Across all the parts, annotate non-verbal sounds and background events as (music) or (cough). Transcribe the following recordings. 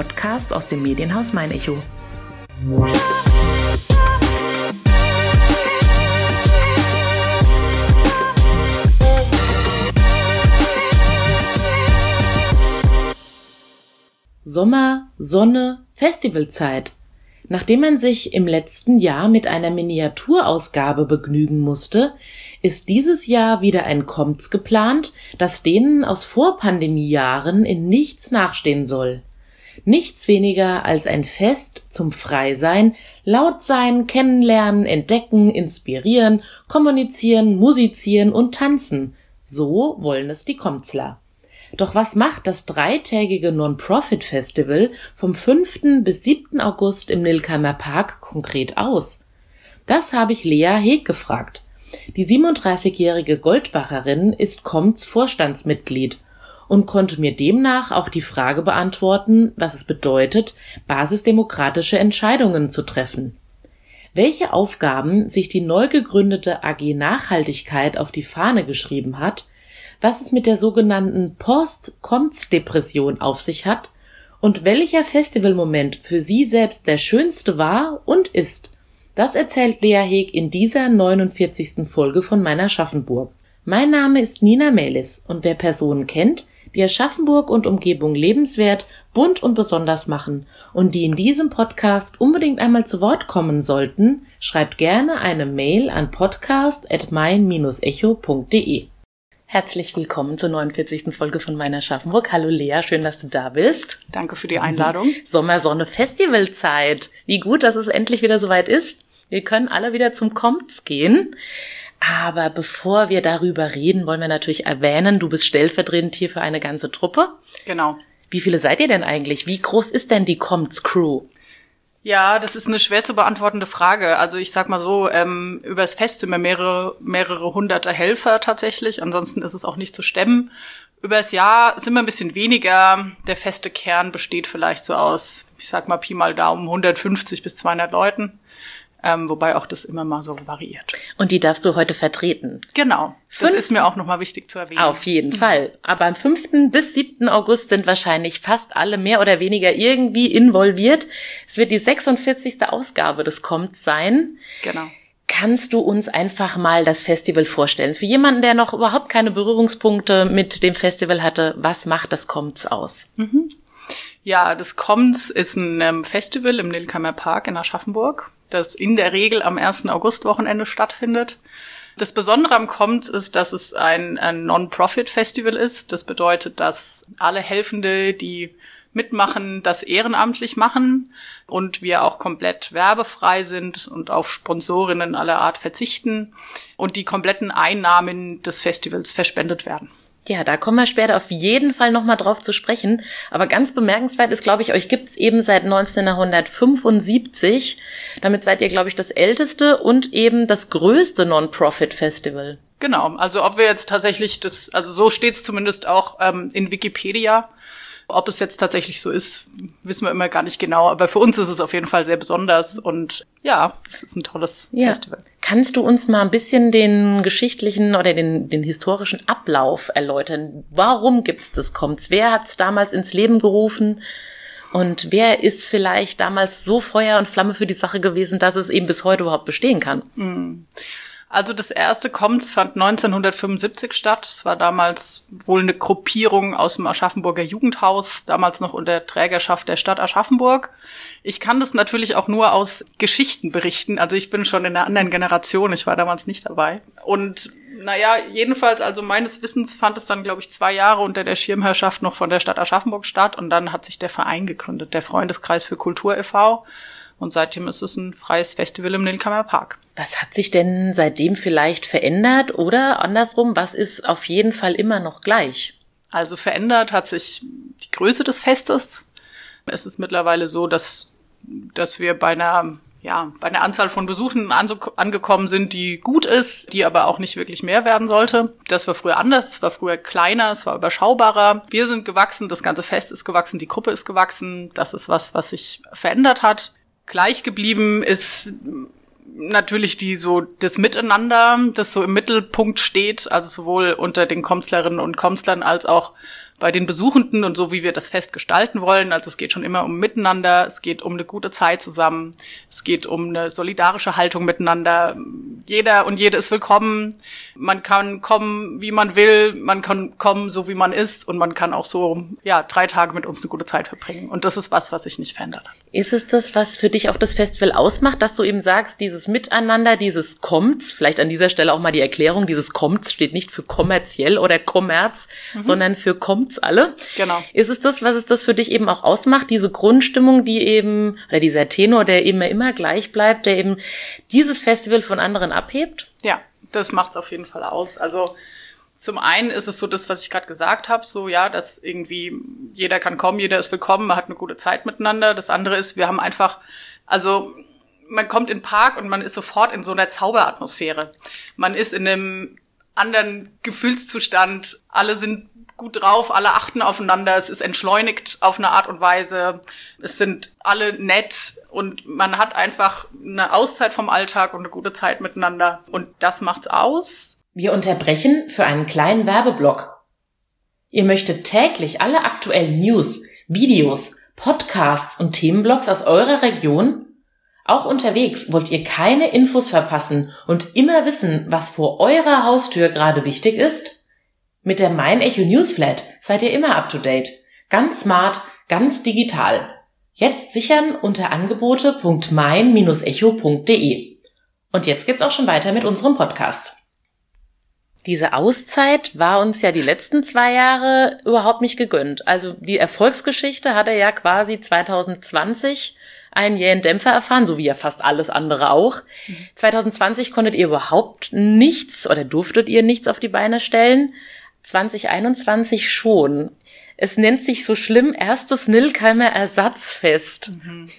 Podcast aus dem Medienhaus Mein Echo. Sommer, Sonne, Festivalzeit. Nachdem man sich im letzten Jahr mit einer Miniaturausgabe begnügen musste, ist dieses Jahr wieder ein Komts geplant, das denen aus Vorpandemiejahren in nichts nachstehen soll. Nichts weniger als ein Fest zum Freisein, laut sein, kennenlernen, entdecken, inspirieren, kommunizieren, musizieren und tanzen. So wollen es die Komtzler. Doch was macht das dreitägige Non-Profit-Festival vom 5. bis 7. August im Nilkheimer Park konkret aus? Das habe ich Lea Heg gefragt. Die 37-jährige Goldbacherin ist Komts Vorstandsmitglied und konnte mir demnach auch die Frage beantworten, was es bedeutet, basisdemokratische Entscheidungen zu treffen. Welche Aufgaben sich die neu gegründete AG Nachhaltigkeit auf die Fahne geschrieben hat, was es mit der sogenannten Post-Komts-Depression auf sich hat und welcher Festivalmoment für sie selbst der schönste war und ist. Das erzählt Lea Heg in dieser 49. Folge von meiner Schaffenburg. Mein Name ist Nina Melis und wer Personen kennt, die Aschaffenburg und Umgebung lebenswert, bunt und besonders machen und die in diesem Podcast unbedingt einmal zu Wort kommen sollten, schreibt gerne eine Mail an podcast@mein-echo.de. Herzlich willkommen zur 49. Folge von meiner Schaffenburg. Hallo Lea, schön, dass du da bist. Danke für die Einladung. Sommersonne Festivalzeit. Wie gut, dass es endlich wieder soweit ist. Wir können alle wieder zum Komts gehen. Aber bevor wir darüber reden, wollen wir natürlich erwähnen, du bist stellvertretend hier für eine ganze Truppe. Genau. Wie viele seid ihr denn eigentlich? Wie groß ist denn die Komts Crew? Ja, das ist eine schwer zu beantwortende Frage. Also ich sag mal so, ähm, übers Fest sind wir mehrere, mehrere hunderte Helfer tatsächlich. Ansonsten ist es auch nicht zu stemmen. Übers Jahr sind wir ein bisschen weniger. Der feste Kern besteht vielleicht so aus, ich sag mal Pi mal Daumen, 150 bis 200 Leuten ähm, wobei auch das immer mal so variiert. Und die darfst du heute vertreten. Genau. Das ist mir auch nochmal wichtig zu erwähnen. Auf jeden Fall. Aber am 5. bis 7. August sind wahrscheinlich fast alle mehr oder weniger irgendwie involviert. Es wird die 46. Ausgabe des Kommt sein. Genau. Kannst du uns einfach mal das Festival vorstellen? Für jemanden, der noch überhaupt keine Berührungspunkte mit dem Festival hatte, was macht das Kommts aus? Mhm. Ja, das Kommts ist ein ähm, Festival im Nilkheimer Park in Aschaffenburg das in der Regel am 1. August-Wochenende stattfindet. Das Besondere am Kommt ist, dass es ein, ein Non-Profit-Festival ist. Das bedeutet, dass alle Helfende, die mitmachen, das ehrenamtlich machen und wir auch komplett werbefrei sind und auf Sponsorinnen aller Art verzichten und die kompletten Einnahmen des Festivals verspendet werden. Ja, da kommen wir später auf jeden Fall nochmal drauf zu sprechen. Aber ganz bemerkenswert ist, glaube ich, euch gibt's eben seit 1975. Damit seid ihr, glaube ich, das älteste und eben das größte Non-Profit-Festival. Genau, also ob wir jetzt tatsächlich das, also so steht's zumindest auch ähm, in Wikipedia. Ob es jetzt tatsächlich so ist, wissen wir immer gar nicht genau. Aber für uns ist es auf jeden Fall sehr besonders und ja, es ist ein tolles ja. Festival. Kannst du uns mal ein bisschen den geschichtlichen oder den, den historischen Ablauf erläutern? Warum gibt's das Kommt's? Wer hat's damals ins Leben gerufen? Und wer ist vielleicht damals so Feuer und Flamme für die Sache gewesen, dass es eben bis heute überhaupt bestehen kann? Mhm. Also das erste Kommts fand 1975 statt. Es war damals wohl eine Gruppierung aus dem Aschaffenburger Jugendhaus, damals noch unter Trägerschaft der Stadt Aschaffenburg. Ich kann das natürlich auch nur aus Geschichten berichten. Also ich bin schon in einer anderen Generation, ich war damals nicht dabei. Und naja, jedenfalls, also meines Wissens fand es dann, glaube ich, zwei Jahre unter der Schirmherrschaft noch von der Stadt Aschaffenburg statt und dann hat sich der Verein gegründet, der Freundeskreis für Kultur e.V. Und seitdem ist es ein freies Festival im Nilkammer Park. Was hat sich denn seitdem vielleicht verändert oder andersrum, was ist auf jeden Fall immer noch gleich? Also verändert hat sich die Größe des Festes. Es ist mittlerweile so, dass, dass wir bei einer, ja, bei einer Anzahl von Besuchen angekommen sind, die gut ist, die aber auch nicht wirklich mehr werden sollte. Das war früher anders, es war früher kleiner, es war überschaubarer. Wir sind gewachsen, das ganze Fest ist gewachsen, die Gruppe ist gewachsen. Das ist was, was sich verändert hat. Gleich geblieben ist natürlich die so das Miteinander, das so im Mittelpunkt steht, also sowohl unter den Komslerinnen und Komslern als auch bei den Besuchenden und so, wie wir das Fest gestalten wollen. Also es geht schon immer um Miteinander, es geht um eine gute Zeit zusammen, es geht um eine solidarische Haltung miteinander. Jeder und jede ist willkommen. Man kann kommen, wie man will, man kann kommen, so wie man ist und man kann auch so, ja, drei Tage mit uns eine gute Zeit verbringen. Und das ist was, was sich nicht verändert. Ist es das, was für dich auch das Festival ausmacht, dass du eben sagst, dieses Miteinander, dieses Kommts, vielleicht an dieser Stelle auch mal die Erklärung, dieses Kommts steht nicht für kommerziell oder Kommerz, mhm. sondern für Kommts alle. Genau. Ist es das, was es das für dich eben auch ausmacht, diese Grundstimmung, die eben, oder dieser Tenor, der immer, immer gleich bleibt, der eben dieses Festival von anderen abhebt? Ja, das macht's auf jeden Fall aus. Also, zum einen ist es so das, was ich gerade gesagt habe, so ja, dass irgendwie jeder kann kommen, jeder ist willkommen, man hat eine gute Zeit miteinander. Das andere ist, wir haben einfach, also man kommt in den Park und man ist sofort in so einer Zauberatmosphäre. Man ist in einem anderen Gefühlszustand. Alle sind gut drauf, alle achten aufeinander, es ist entschleunigt auf eine Art und Weise, es sind alle nett und man hat einfach eine Auszeit vom Alltag und eine gute Zeit miteinander und das macht's aus. Wir unterbrechen für einen kleinen Werbeblock. Ihr möchtet täglich alle aktuellen News, Videos, Podcasts und Themenblogs aus eurer Region? Auch unterwegs wollt ihr keine Infos verpassen und immer wissen, was vor eurer Haustür gerade wichtig ist? Mit der Mein Echo Newsflat seid ihr immer up to date. Ganz smart, ganz digital. Jetzt sichern unter angebote.mein-echo.de. Und jetzt geht's auch schon weiter mit unserem Podcast. Diese Auszeit war uns ja die letzten zwei Jahre überhaupt nicht gegönnt. Also die Erfolgsgeschichte hat er ja quasi 2020 einen jähen Dämpfer erfahren, so wie ja fast alles andere auch. Mhm. 2020 konntet ihr überhaupt nichts oder durftet ihr nichts auf die Beine stellen. 2021 schon. Es nennt sich so schlimm erstes Nilkheimer Ersatzfest. Mhm.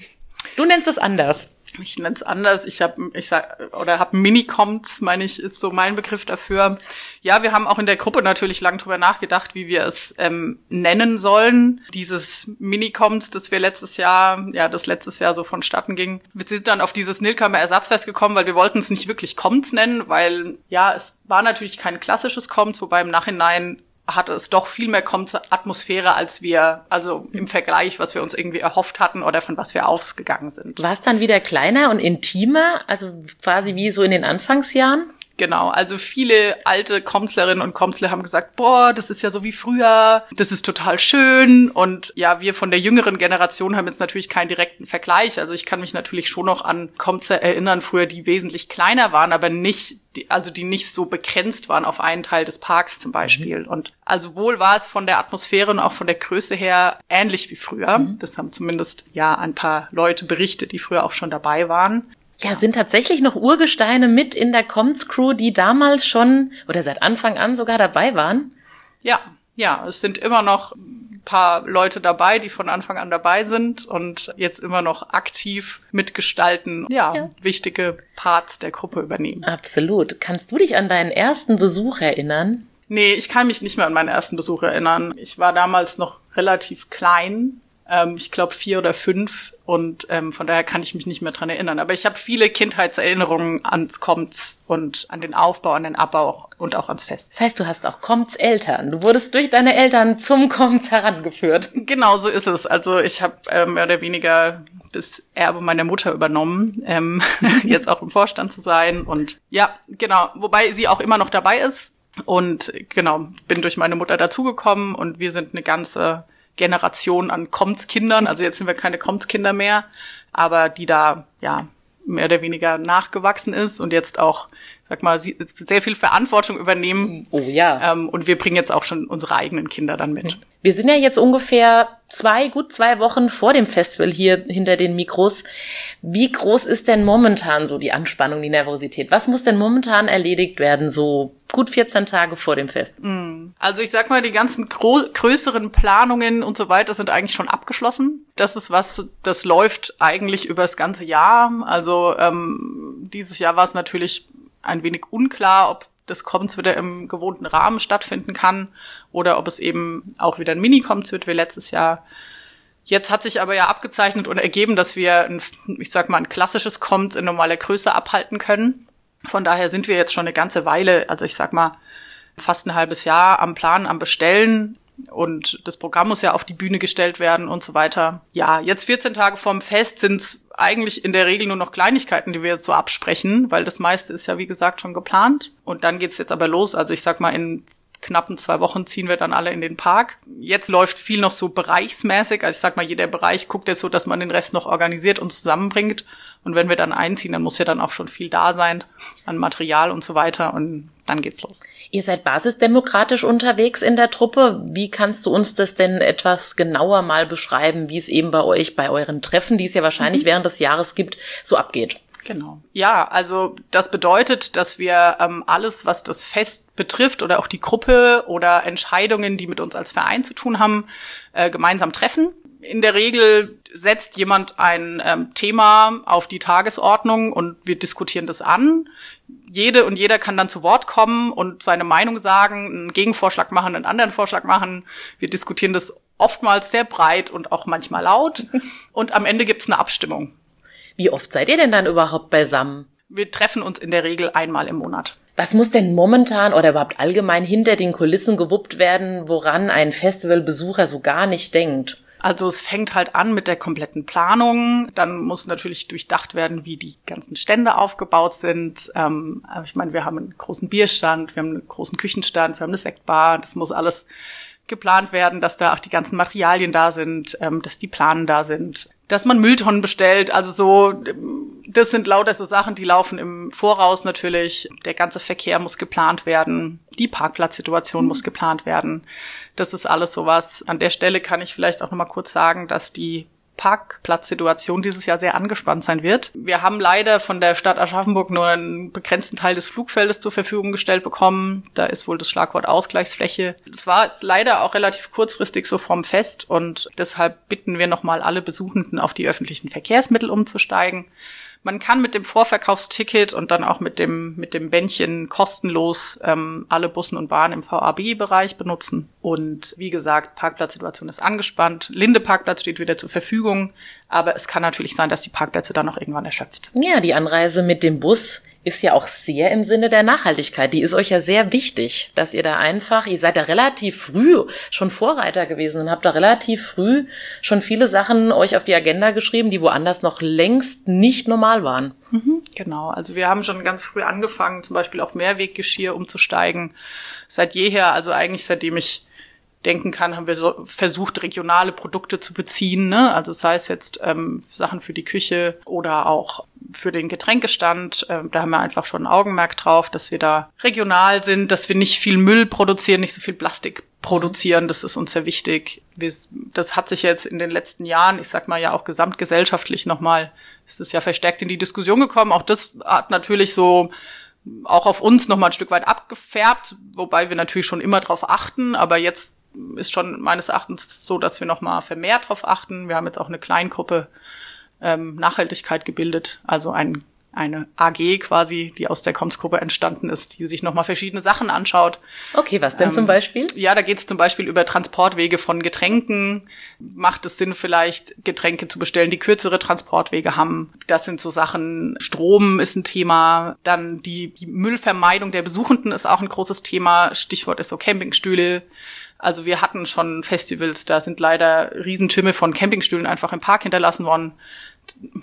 Du nennst es anders ich nenne es anders, ich habe ich sag oder habe Minicoms, meine ich, ist so mein Begriff dafür. Ja, wir haben auch in der Gruppe natürlich lang drüber nachgedacht, wie wir es ähm, nennen sollen. Dieses Minicoms, das wir letztes Jahr, ja, das letztes Jahr so vonstatten ging. Wir sind dann auf dieses Nilkammer Ersatzfest gekommen, weil wir wollten es nicht wirklich Coms nennen, weil ja, es war natürlich kein klassisches Coms, wobei im Nachhinein hatte es doch viel mehr Atmosphäre, als wir, also im Vergleich, was wir uns irgendwie erhofft hatten oder von was wir ausgegangen sind. War es dann wieder kleiner und intimer, also quasi wie so in den Anfangsjahren? Genau, also viele alte Komslerinnen und Komsler haben gesagt, boah, das ist ja so wie früher, das ist total schön. Und ja, wir von der jüngeren Generation haben jetzt natürlich keinen direkten Vergleich. Also ich kann mich natürlich schon noch an Komsler erinnern, früher, die wesentlich kleiner waren, aber nicht, die, also die nicht so begrenzt waren auf einen Teil des Parks zum Beispiel. Mhm. Und also wohl war es von der Atmosphäre und auch von der Größe her ähnlich wie früher. Mhm. Das haben zumindest ja ein paar Leute berichtet, die früher auch schon dabei waren. Ja, sind tatsächlich noch Urgesteine mit in der Comms Crew, die damals schon oder seit Anfang an sogar dabei waren? Ja, ja, es sind immer noch ein paar Leute dabei, die von Anfang an dabei sind und jetzt immer noch aktiv mitgestalten, ja, ja. wichtige Parts der Gruppe übernehmen. Absolut. Kannst du dich an deinen ersten Besuch erinnern? Nee, ich kann mich nicht mehr an meinen ersten Besuch erinnern. Ich war damals noch relativ klein ähm, ich glaube vier oder fünf und ähm, von daher kann ich mich nicht mehr dran erinnern. Aber ich habe viele Kindheitserinnerungen ans Komts und an den Aufbau, an den Abbau und auch ans Fest. Das heißt, du hast auch Komts Eltern. Du wurdest durch deine Eltern zum Komts herangeführt. (laughs) Genau so ist es. Also ich habe äh, mehr oder weniger das Erbe meiner Mutter übernommen, ähm, (laughs) jetzt auch im Vorstand zu sein. Und ja, genau, wobei sie auch immer noch dabei ist. Und genau, bin durch meine Mutter dazugekommen und wir sind eine ganze Generation an Komms-Kindern, also jetzt sind wir keine Komms-Kinder mehr, aber die da ja mehr oder weniger nachgewachsen ist und jetzt auch sag mal, sehr viel Verantwortung übernehmen. Oh ja. Ähm, und wir bringen jetzt auch schon unsere eigenen Kinder dann mit. Wir sind ja jetzt ungefähr zwei, gut zwei Wochen vor dem Festival hier hinter den Mikros. Wie groß ist denn momentan so die Anspannung, die Nervosität? Was muss denn momentan erledigt werden, so gut 14 Tage vor dem Fest? Mm. Also ich sag mal, die ganzen größeren Planungen und so weiter sind eigentlich schon abgeschlossen. Das ist was, das läuft eigentlich über das ganze Jahr. Also ähm, dieses Jahr war es natürlich ein wenig unklar, ob das Commons wieder im gewohnten Rahmen stattfinden kann oder ob es eben auch wieder ein Mini-Commons wird wie letztes Jahr. Jetzt hat sich aber ja abgezeichnet und ergeben, dass wir, ein, ich sag mal, ein klassisches Commons in normaler Größe abhalten können. Von daher sind wir jetzt schon eine ganze Weile, also ich sag mal, fast ein halbes Jahr am Plan, am Bestellen. Und das Programm muss ja auf die Bühne gestellt werden und so weiter. Ja, jetzt 14 Tage vorm Fest sind es eigentlich in der Regel nur noch Kleinigkeiten, die wir jetzt so absprechen, weil das meiste ist ja wie gesagt schon geplant. Und dann geht's jetzt aber los. Also ich sag mal, in knappen zwei Wochen ziehen wir dann alle in den Park. Jetzt läuft viel noch so bereichsmäßig. Also ich sag mal, jeder Bereich guckt jetzt so, dass man den Rest noch organisiert und zusammenbringt. Und wenn wir dann einziehen, dann muss ja dann auch schon viel da sein an Material und so weiter. Und dann geht's los. Ihr seid basisdemokratisch unterwegs in der Truppe. Wie kannst du uns das denn etwas genauer mal beschreiben, wie es eben bei euch, bei euren Treffen, die es ja wahrscheinlich mhm. während des Jahres gibt, so abgeht? Genau. Ja, also das bedeutet, dass wir ähm, alles, was das Fest betrifft oder auch die Gruppe oder Entscheidungen, die mit uns als Verein zu tun haben, äh, gemeinsam treffen. In der Regel setzt jemand ein ähm, Thema auf die Tagesordnung und wir diskutieren das an. Jede und jeder kann dann zu Wort kommen und seine Meinung sagen, einen Gegenvorschlag machen, einen anderen Vorschlag machen. Wir diskutieren das oftmals sehr breit und auch manchmal laut. (laughs) Und am Ende gibt's eine Abstimmung. Wie oft seid ihr denn dann überhaupt beisammen? Wir treffen uns in der Regel einmal im Monat. Was muss denn momentan oder überhaupt allgemein hinter den Kulissen gewuppt werden, woran ein Festivalbesucher so gar nicht denkt? Also es fängt halt an mit der kompletten Planung. Dann muss natürlich durchdacht werden, wie die ganzen Stände aufgebaut sind. Ähm, ich meine, wir haben einen großen Bierstand, wir haben einen großen Küchenstand, wir haben eine Sektbar. Das muss alles geplant werden, dass da auch die ganzen Materialien da sind, ähm, dass die Planen da sind dass man Mülltonnen bestellt. Also so, das sind lauter so Sachen, die laufen im Voraus natürlich. Der ganze Verkehr muss geplant werden. Die Parkplatzsituation mhm. muss geplant werden. Das ist alles sowas. An der Stelle kann ich vielleicht auch nochmal kurz sagen, dass die Parkplatzsituation dieses Jahr sehr angespannt sein wird. Wir haben leider von der Stadt Aschaffenburg nur einen begrenzten Teil des Flugfeldes zur Verfügung gestellt bekommen. Da ist wohl das Schlagwort Ausgleichsfläche. Das war jetzt leider auch relativ kurzfristig so vom Fest und deshalb bitten wir nochmal alle Besuchenden auf die öffentlichen Verkehrsmittel umzusteigen. Man kann mit dem Vorverkaufsticket und dann auch mit dem, mit dem Bändchen kostenlos ähm, alle Bussen und Bahnen im VAB-Bereich benutzen. Und wie gesagt, Parkplatzsituation ist angespannt. Linde Parkplatz steht wieder zur Verfügung. Aber es kann natürlich sein, dass die Parkplätze dann auch irgendwann erschöpft. Ja, die Anreise mit dem Bus ist ja auch sehr im Sinne der Nachhaltigkeit. Die ist euch ja sehr wichtig, dass ihr da einfach, ihr seid da relativ früh schon Vorreiter gewesen und habt da relativ früh schon viele Sachen euch auf die Agenda geschrieben, die woanders noch längst nicht normal waren. Mhm, genau. Also wir haben schon ganz früh angefangen, zum Beispiel auch Mehrweggeschirr umzusteigen. Seit jeher, also eigentlich seitdem ich denken kann, haben wir so versucht, regionale Produkte zu beziehen. Ne? Also sei es jetzt ähm, Sachen für die Küche oder auch für den Getränkestand. Ähm, da haben wir einfach schon ein Augenmerk drauf, dass wir da regional sind, dass wir nicht viel Müll produzieren, nicht so viel Plastik produzieren. Das ist uns sehr wichtig. Wir, das hat sich jetzt in den letzten Jahren, ich sag mal ja auch gesamtgesellschaftlich nochmal, ist es ja verstärkt in die Diskussion gekommen. Auch das hat natürlich so auch auf uns nochmal ein Stück weit abgefärbt, wobei wir natürlich schon immer drauf achten, aber jetzt ist schon meines Erachtens so, dass wir noch mal vermehrt darauf achten. Wir haben jetzt auch eine Kleingruppe ähm, Nachhaltigkeit gebildet, also ein, eine AG quasi, die aus der Comms-Gruppe entstanden ist, die sich noch mal verschiedene Sachen anschaut. Okay, was denn ähm, zum Beispiel? Ja, da geht es zum Beispiel über Transportwege von Getränken. Macht es Sinn, vielleicht Getränke zu bestellen, die kürzere Transportwege haben? Das sind so Sachen. Strom ist ein Thema. Dann die, die Müllvermeidung der Besuchenden ist auch ein großes Thema. Stichwort ist so Campingstühle also wir hatten schon Festivals, da sind leider Riesentümme von Campingstühlen einfach im Park hinterlassen worden.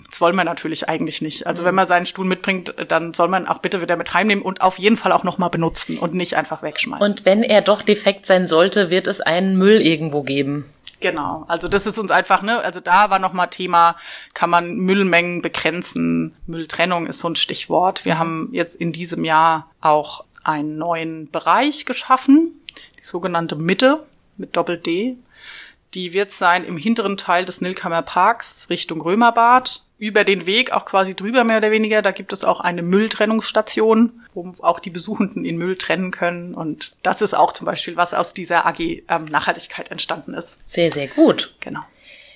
Das wollen wir natürlich eigentlich nicht. Also wenn man seinen Stuhl mitbringt, dann soll man auch bitte wieder mit heimnehmen und auf jeden Fall auch nochmal benutzen und nicht einfach wegschmeißen. Und wenn er doch defekt sein sollte, wird es einen Müll irgendwo geben. Genau, also das ist uns einfach, ne, also da war nochmal Thema, kann man Müllmengen begrenzen, Mülltrennung ist so ein Stichwort. Wir haben jetzt in diesem Jahr auch einen neuen Bereich geschaffen, die sogenannte Mitte mit Doppel-D. Die wird sein im hinteren Teil des Nilkammer Parks Richtung Römerbad. Über den Weg, auch quasi drüber mehr oder weniger, da gibt es auch eine Mülltrennungsstation, wo auch die Besuchenden in Müll trennen können. Und das ist auch zum Beispiel, was aus dieser AG ähm, Nachhaltigkeit entstanden ist. Sehr, sehr gut. Genau.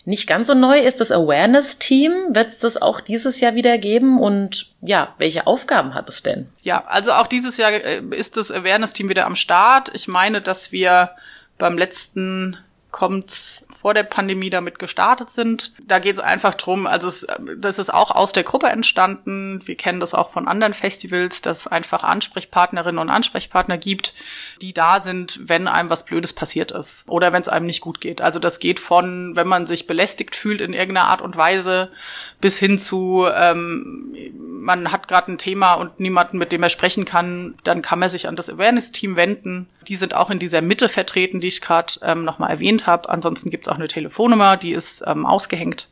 Nicht ganz so neu ist das Awareness-Team. Wird es das auch dieses Jahr wieder geben? Und ja, welche Aufgaben hat es denn? Ja, also auch dieses Jahr äh, ist das Awareness-Team wieder am Start. Ich meine, dass wir beim letzten kommt vor der Pandemie damit gestartet sind. Da geht es einfach drum, also es, das ist auch aus der Gruppe entstanden. Wir kennen das auch von anderen Festivals, dass es einfach Ansprechpartnerinnen und Ansprechpartner gibt, die da sind, wenn einem was Blödes passiert ist oder wenn es einem nicht gut geht. Also das geht von, wenn man sich belästigt fühlt in irgendeiner Art und Weise, bis hin zu, ähm, man hat gerade ein Thema und niemanden, mit dem er sprechen kann, dann kann man sich an das Awareness-Team wenden. Die sind auch in dieser Mitte vertreten, die ich gerade ähm, nochmal erwähnt habe. Ansonsten gibt es auch eine Telefonnummer, die ist ähm, ausgehängt.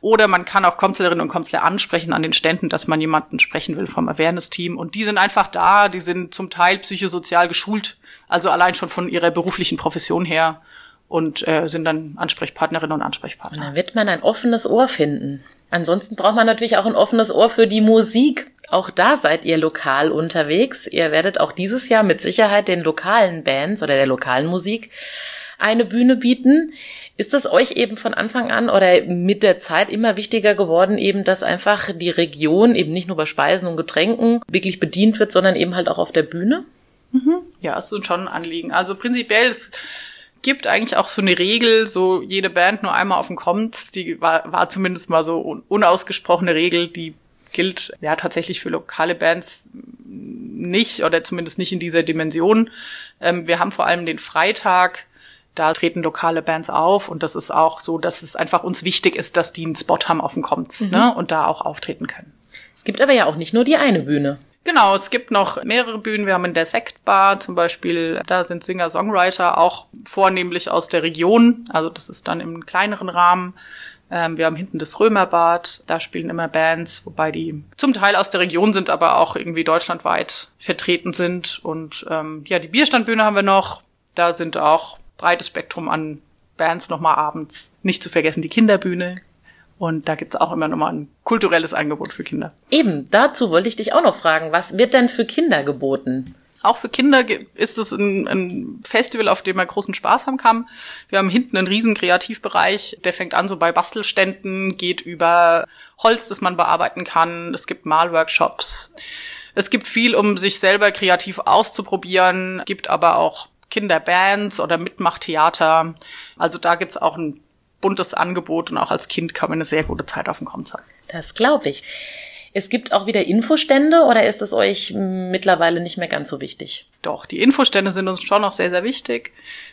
Oder man kann auch Komzlerinnen und Komzler ansprechen an den Ständen, dass man jemanden sprechen will vom Awareness-Team. Und die sind einfach da, die sind zum Teil psychosozial geschult, also allein schon von ihrer beruflichen Profession her und äh, sind dann Ansprechpartnerinnen und Ansprechpartner. Und dann wird man ein offenes Ohr finden. Ansonsten braucht man natürlich auch ein offenes Ohr für die Musik. Auch da seid ihr lokal unterwegs. Ihr werdet auch dieses Jahr mit Sicherheit den lokalen Bands oder der lokalen Musik eine Bühne bieten. Ist das euch eben von Anfang an oder mit der Zeit immer wichtiger geworden, eben, dass einfach die Region eben nicht nur bei Speisen und Getränken wirklich bedient wird, sondern eben halt auch auf der Bühne? Mhm. Ja, es ist schon ein Anliegen. Also prinzipiell ist gibt eigentlich auch so eine Regel, so jede Band nur einmal auf den kommt. Die war, war zumindest mal so unausgesprochene Regel, die gilt ja tatsächlich für lokale Bands nicht oder zumindest nicht in dieser Dimension. Ähm, wir haben vor allem den Freitag, da treten lokale Bands auf und das ist auch so, dass es einfach uns wichtig ist, dass die einen Spot haben auf dem Kommt mhm. ne, und da auch auftreten können. Es gibt aber ja auch nicht nur die eine Bühne. Genau, es gibt noch mehrere Bühnen. Wir haben in der Sektbar zum Beispiel, da sind Singer-Songwriter auch vornehmlich aus der Region. Also das ist dann im kleineren Rahmen. Ähm, wir haben hinten das Römerbad, da spielen immer Bands, wobei die zum Teil aus der Region sind, aber auch irgendwie deutschlandweit vertreten sind. Und ähm, ja, die Bierstandbühne haben wir noch. Da sind auch breites Spektrum an Bands nochmal abends. Nicht zu vergessen die Kinderbühne, und da gibt's auch immer nochmal ein kulturelles Angebot für Kinder. Eben, dazu wollte ich dich auch noch fragen, was wird denn für Kinder geboten? Auch für Kinder ist es ein, ein, Festival, auf dem man großen Spaß haben kann. Wir haben hinten einen riesen Kreativbereich, der fängt an so bei Bastelständen, geht über Holz, das man bearbeiten kann. Es gibt Malworkshops. Es gibt viel, um sich selber kreativ auszuprobieren, gibt aber auch Kinderbands oder Mitmachtheater. Also da gibt's auch ein buntes Angebot und auch als Kind kann man eine sehr gute Zeit auf dem Konzert. Das glaube ich. Es gibt auch wieder Infostände oder ist es euch mittlerweile nicht mehr ganz so wichtig? Doch, die Infostände sind uns schon noch sehr, sehr wichtig.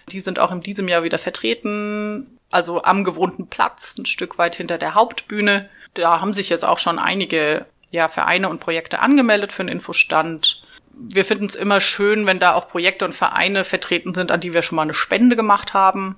Die sind auch in diesem Jahr wieder vertreten. Also am gewohnten Platz, ein Stück weit hinter der Hauptbühne. Da haben sich jetzt auch schon einige ja, Vereine und Projekte angemeldet für einen Infostand. Wir finden es immer schön, wenn da auch Projekte und Vereine vertreten sind, an die wir schon mal eine Spende gemacht haben.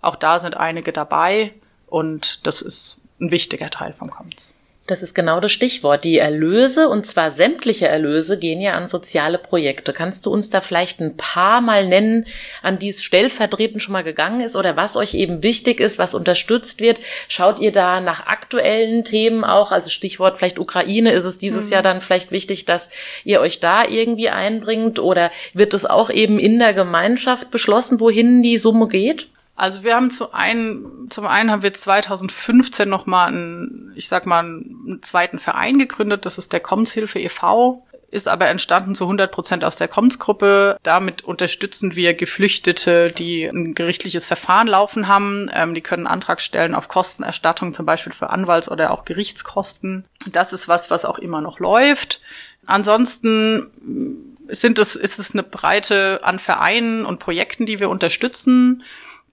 Auch da sind einige dabei und das ist ein wichtiger Teil vom Commons. Das ist genau das Stichwort. Die Erlöse, und zwar sämtliche Erlöse, gehen ja an soziale Projekte. Kannst du uns da vielleicht ein paar mal nennen, an die es stellvertretend schon mal gegangen ist oder was euch eben wichtig ist, was unterstützt wird? Schaut ihr da nach aktuellen Themen auch? Also Stichwort vielleicht Ukraine. Ist es dieses mhm. Jahr dann vielleicht wichtig, dass ihr euch da irgendwie einbringt oder wird es auch eben in der Gemeinschaft beschlossen, wohin die Summe geht? Also wir haben zu einen, zum einen haben wir 2015 nochmal einen, ich sag mal, einen zweiten Verein gegründet. Das ist der Kommenshilfe e.V., ist aber entstanden zu 100 Prozent aus der Kommensgruppe. Damit unterstützen wir Geflüchtete, die ein gerichtliches Verfahren laufen haben. Ähm, die können Antrag stellen auf Kostenerstattung, zum Beispiel für Anwalts- oder auch Gerichtskosten. Das ist was, was auch immer noch läuft. Ansonsten sind es, ist es eine Breite an Vereinen und Projekten, die wir unterstützen.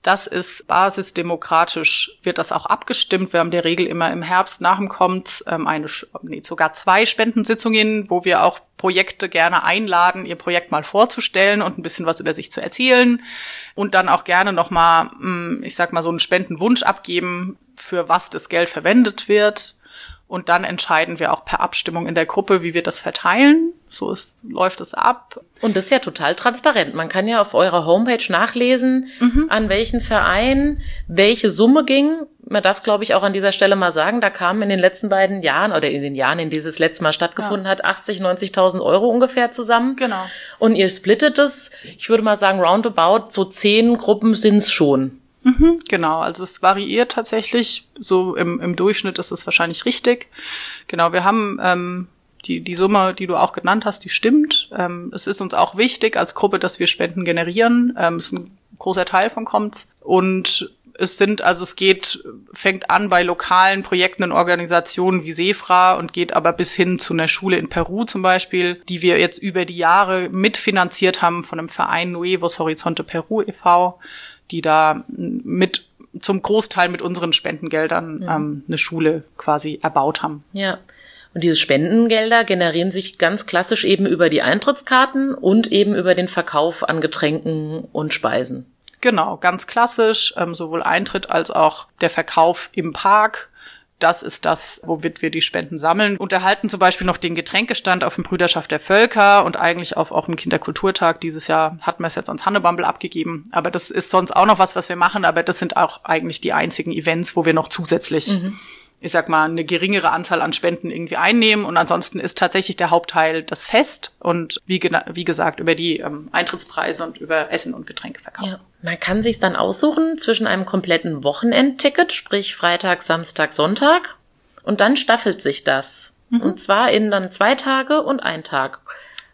Das ist basisdemokratisch, wird das auch abgestimmt. Wir haben der Regel immer im Herbst nach dem Kommt ähm, eine, nee, sogar zwei Spendensitzungen, wo wir auch Projekte gerne einladen, ihr Projekt mal vorzustellen und ein bisschen was über sich zu erzählen und dann auch gerne nochmal, mm, ich sag mal, so einen Spendenwunsch abgeben, für was das Geld verwendet wird. Und dann entscheiden wir auch per Abstimmung in der Gruppe, wie wir das verteilen. So ist, läuft es ab. Und das ist ja total transparent. Man kann ja auf eurer Homepage nachlesen, mhm. an welchen Verein welche Summe ging. Man darf, glaube ich, auch an dieser Stelle mal sagen, da kamen in den letzten beiden Jahren oder in den Jahren, in denen es letztes Mal stattgefunden ja. hat, 80, 90.000 Euro ungefähr zusammen. Genau. Und ihr splittet es, ich würde mal sagen, roundabout, so zehn Gruppen sind's schon. Mhm, genau, also es variiert tatsächlich. So im, im Durchschnitt ist es wahrscheinlich richtig. Genau, wir haben ähm, die, die Summe, die du auch genannt hast, die stimmt. Ähm, es ist uns auch wichtig als Gruppe, dass wir Spenden generieren. Ähm, ist ein großer Teil von Comts. Und es sind, also es geht, fängt an bei lokalen Projekten und Organisationen wie Sefra und geht aber bis hin zu einer Schule in Peru zum Beispiel, die wir jetzt über die Jahre mitfinanziert haben von einem Verein Nuevos Horizonte Peru e.V., die da mit zum Großteil mit unseren Spendengeldern ja. ähm, eine Schule quasi erbaut haben. Ja. Und diese Spendengelder generieren sich ganz klassisch eben über die Eintrittskarten und eben über den Verkauf an Getränken und Speisen. Genau, ganz klassisch, ähm, sowohl Eintritt als auch der Verkauf im Park. Das ist das, womit wir die Spenden sammeln. Und erhalten zum Beispiel noch den Getränkestand auf dem Brüderschaft der Völker und eigentlich auf auch im Kinderkulturtag. Dieses Jahr hatten wir es jetzt ans Hannebumble abgegeben. Aber das ist sonst auch noch was, was wir machen. Aber das sind auch eigentlich die einzigen Events, wo wir noch zusätzlich mhm ich sag mal, eine geringere Anzahl an Spenden irgendwie einnehmen. Und ansonsten ist tatsächlich der Hauptteil das Fest und wie, wie gesagt über die ähm, Eintrittspreise und über Essen und Getränke verkaufen. Ja. Man kann sich dann aussuchen zwischen einem kompletten Wochenendticket, sprich Freitag, Samstag, Sonntag. Und dann staffelt sich das. Mhm. Und zwar in dann zwei Tage und ein Tag.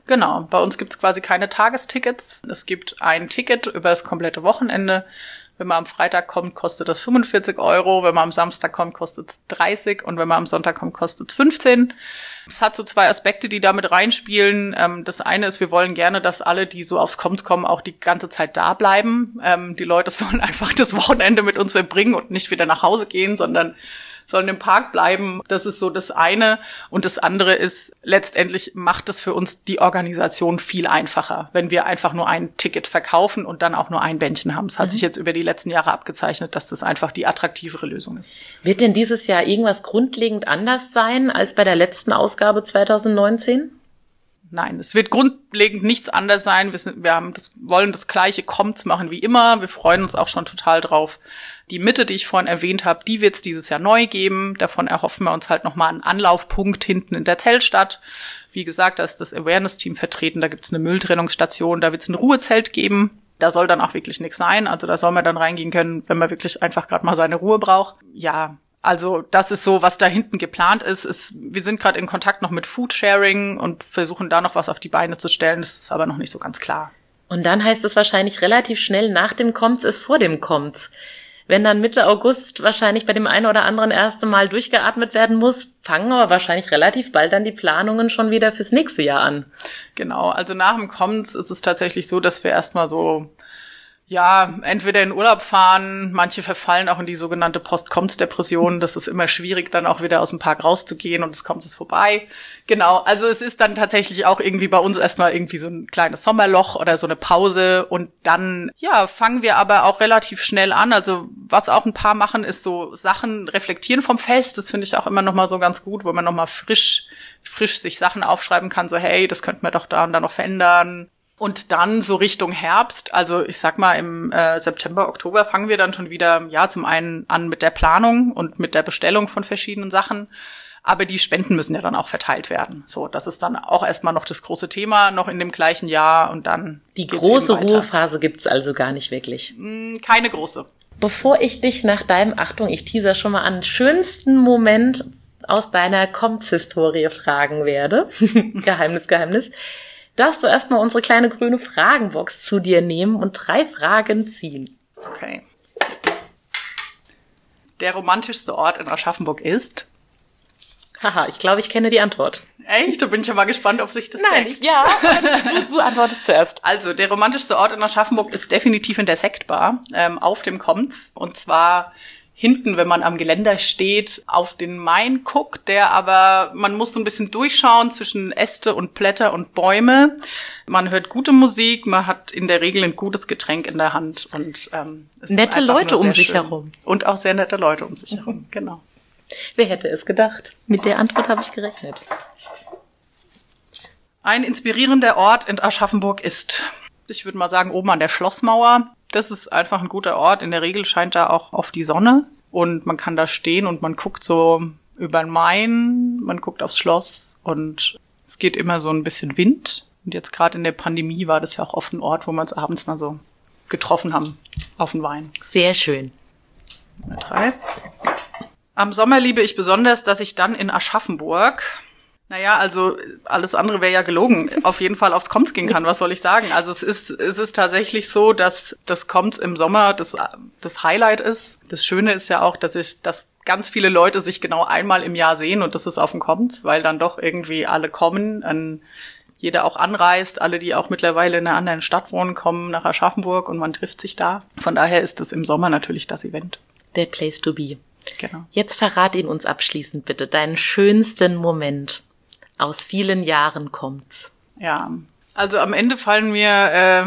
Genau, bei uns gibt's quasi keine Tagestickets. Es gibt ein Ticket über das komplette Wochenende wenn man am Freitag kommt, kostet das 45 Euro. Wenn man am Samstag kommt, kostet es 30. Und wenn man am Sonntag kommt, kostet es 15. Es hat so zwei Aspekte, die damit reinspielen. Ähm, das eine ist, wir wollen gerne, dass alle, die so aufs Kommt kommen, auch die ganze Zeit da bleiben. Ähm, die Leute (laughs) sollen einfach das Wochenende mit uns verbringen und nicht wieder nach Hause gehen, sondern sollen im Park bleiben. Das ist so das eine. Und das andere ist, letztendlich macht es für uns die Organisation viel einfacher, wenn wir einfach nur ein Ticket verkaufen und dann auch nur ein Bändchen haben. Es hat mhm. sich jetzt über die letzten Jahre abgezeichnet, dass das einfach die attraktivere Lösung ist. Wird denn dieses Jahr irgendwas grundlegend anders sein als bei der letzten Ausgabe 2019? Nein, es wird grundlegend nichts anders sein. Wir, sind, wir haben das, wollen das gleiche Kommts machen wie immer. Wir freuen uns auch schon total drauf. Die Mitte, die ich vorhin erwähnt habe, die wird es dieses Jahr neu geben. Davon erhoffen wir uns halt nochmal einen Anlaufpunkt hinten in der Zeltstadt. Wie gesagt, da ist das Awareness-Team vertreten, da gibt es eine Mülltrennungsstation, da wird es ein Ruhezelt geben. Da soll dann auch wirklich nichts sein. Also da soll man dann reingehen können, wenn man wirklich einfach gerade mal seine Ruhe braucht. Ja, also das ist so, was da hinten geplant ist. ist wir sind gerade in Kontakt noch mit Foodsharing und versuchen da noch was auf die Beine zu stellen. Das ist aber noch nicht so ganz klar. Und dann heißt es wahrscheinlich relativ schnell, nach dem Kommts ist vor dem Kommts. Wenn dann Mitte August wahrscheinlich bei dem einen oder anderen erste Mal durchgeatmet werden muss, fangen aber wahrscheinlich relativ bald dann die Planungen schon wieder fürs nächste Jahr an. Genau, also nach dem Kommts ist es tatsächlich so, dass wir erstmal so ja, entweder in Urlaub fahren, manche verfallen auch in die sogenannte Post-Kommts-Depression. Das ist immer schwierig, dann auch wieder aus dem Park rauszugehen und es kommt es vorbei. Genau, also es ist dann tatsächlich auch irgendwie bei uns erstmal irgendwie so ein kleines Sommerloch oder so eine Pause und dann, ja, fangen wir aber auch relativ schnell an. Also was auch ein paar machen, ist so Sachen reflektieren vom Fest. Das finde ich auch immer nochmal so ganz gut, wo man nochmal frisch frisch sich Sachen aufschreiben kann, so hey, das könnte man doch da und da noch verändern. Und dann so Richtung Herbst, also ich sag mal im äh, September, Oktober fangen wir dann schon wieder, ja, zum einen an mit der Planung und mit der Bestellung von verschiedenen Sachen. Aber die Spenden müssen ja dann auch verteilt werden. So, das ist dann auch erstmal noch das große Thema, noch in dem gleichen Jahr und dann. Die große Ruhephase gibt's also gar nicht wirklich. Hm, keine große. Bevor ich dich nach deinem, Achtung, ich teaser schon mal an, schönsten Moment aus deiner Komts-Historie fragen werde. (laughs) Geheimnis, Geheimnis darfst du erstmal unsere kleine grüne Fragenbox zu dir nehmen und drei Fragen ziehen. Okay. Der romantischste Ort in Aschaffenburg ist? Haha, ich glaube, ich kenne die Antwort. Echt? Da bin ich ja mal gespannt, ob sich das Nein, ich, ja, du, du, antwortest zuerst. (laughs) Also, der romantischste Ort in Aschaffenburg ist definitiv in der Sektbar, ähm, auf dem Kommts. Und zwar hinten, wenn man am Geländer steht, auf den Main guckt, der aber, man muss so ein bisschen durchschauen zwischen Äste und Blätter und Bäume. Man hört gute Musik, man hat in der Regel ein gutes Getränk in der Hand und ähm, nette Leute um sich schön. herum. Und auch sehr nette Leute um sich herum, genau. Wer hätte es gedacht? Mit der Antwort habe ich gerechnet. Ein inspirierender Ort in Aschaffenburg ist, ich würde mal sagen, oben an der Schlossmauer das ist einfach ein guter Ort. In der Regel scheint da auch oft die Sonne und man kann da stehen und man guckt so über den Main, man guckt aufs Schloss und es geht immer so ein bisschen Wind. Und jetzt gerade in der Pandemie war das ja auch oft ein Ort, wo wir uns abends mal so getroffen haben auf den Wein. Sehr schön. Nummer drei. Am Sommer liebe ich besonders, dass ich dann in Aschaffenburg Naja, also alles andere wäre ja gelogen. Auf jeden Fall aufs Komms gehen kann. Was soll ich sagen? Also es ist, es ist tatsächlich so, dass das Komms im Sommer das, das Highlight ist. Das Schöne ist ja auch, dass ich, dass ganz viele Leute sich genau einmal im Jahr sehen und das ist auf dem Komms, weil dann doch irgendwie alle kommen, an, jeder auch anreist, alle, die auch mittlerweile in einer anderen Stadt wohnen, kommen nach Aschaffenburg und man trifft sich da. Von daher ist es im Sommer natürlich das Event. Der Place to be. Genau. Jetzt verrat ihn uns abschließend bitte, deinen schönsten Moment. Aus vielen Jahren kommt's. Ja, also am Ende fallen mir äh,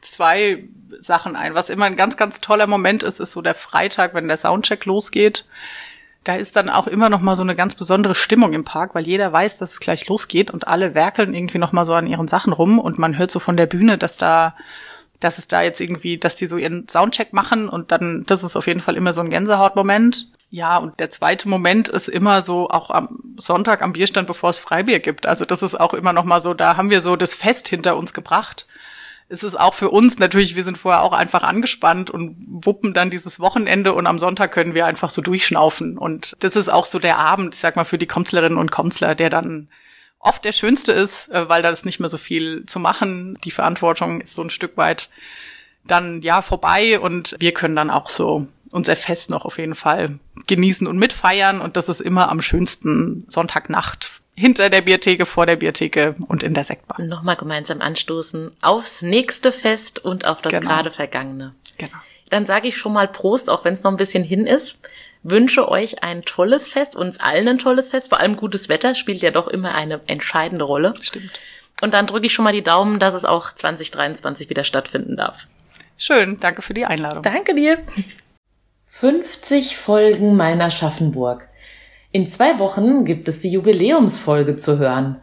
zwei Sachen ein. Was immer ein ganz, ganz toller Moment ist, ist so der Freitag, wenn der Soundcheck losgeht. Da ist dann auch immer noch mal so eine ganz besondere Stimmung im Park, weil jeder weiß, dass es gleich losgeht und alle werkeln irgendwie noch mal so an ihren Sachen rum und man hört so von der Bühne, dass da dass es da jetzt irgendwie, dass die so ihren Soundcheck machen und dann, das ist auf jeden Fall immer so ein Gänsehautmoment. Ja, und der zweite Moment ist immer so auch am Sonntag am Bierstand, bevor es Freibier gibt. Also das ist auch immer noch mal so, da haben wir so das Fest hinter uns gebracht. Es ist auch für uns natürlich, wir sind vorher auch einfach angespannt und wuppen dann dieses Wochenende und am Sonntag können wir einfach so durchschnaufen. Und das ist auch so der Abend, ich sag mal, für die Komzlerinnen und Komzler, der dann oft der schönste ist, äh, weil da ist nicht mehr so viel zu machen. Die Verantwortung ist so ein Stück weit dann ja vorbei und wir können dann auch so unser Fest noch auf jeden Fall genießen und mitfeiern. Und das ist immer am schönsten Sonntagnacht hinter der Biertheke, vor der Biertheke und in der Sektbar. Nochmal gemeinsam anstoßen aufs nächste Fest und auf das genau. gerade Vergangene. Genau. Dann sage ich schon mal Prost, auch wenn es noch ein bisschen hin ist. Wünsche euch ein tolles Fest, uns allen ein tolles Fest. Vor allem gutes Wetter spielt ja doch immer eine entscheidende Rolle. Stimmt. Und dann drücke ich schon mal die Daumen, dass es auch 2023 wieder stattfinden darf. Schön, danke für die Einladung. Danke dir. 50 Folgen meiner Schaffenburg. In zwei Wochen gibt es die Jubiläumsfolge zu hören.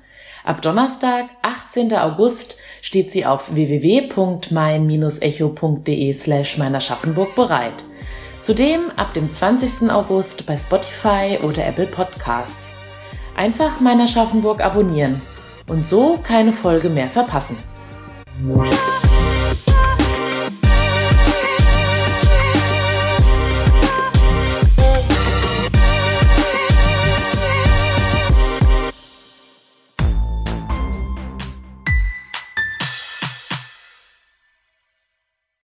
Ab Donnerstag, 18. August, steht sie auf www.mein-echo.de slash meiner Schaffenburg bereit. Zudem ab dem 20. August bei Spotify oder Apple Podcasts. Einfach meiner Schaffenburg abonnieren und so keine Folge mehr verpassen.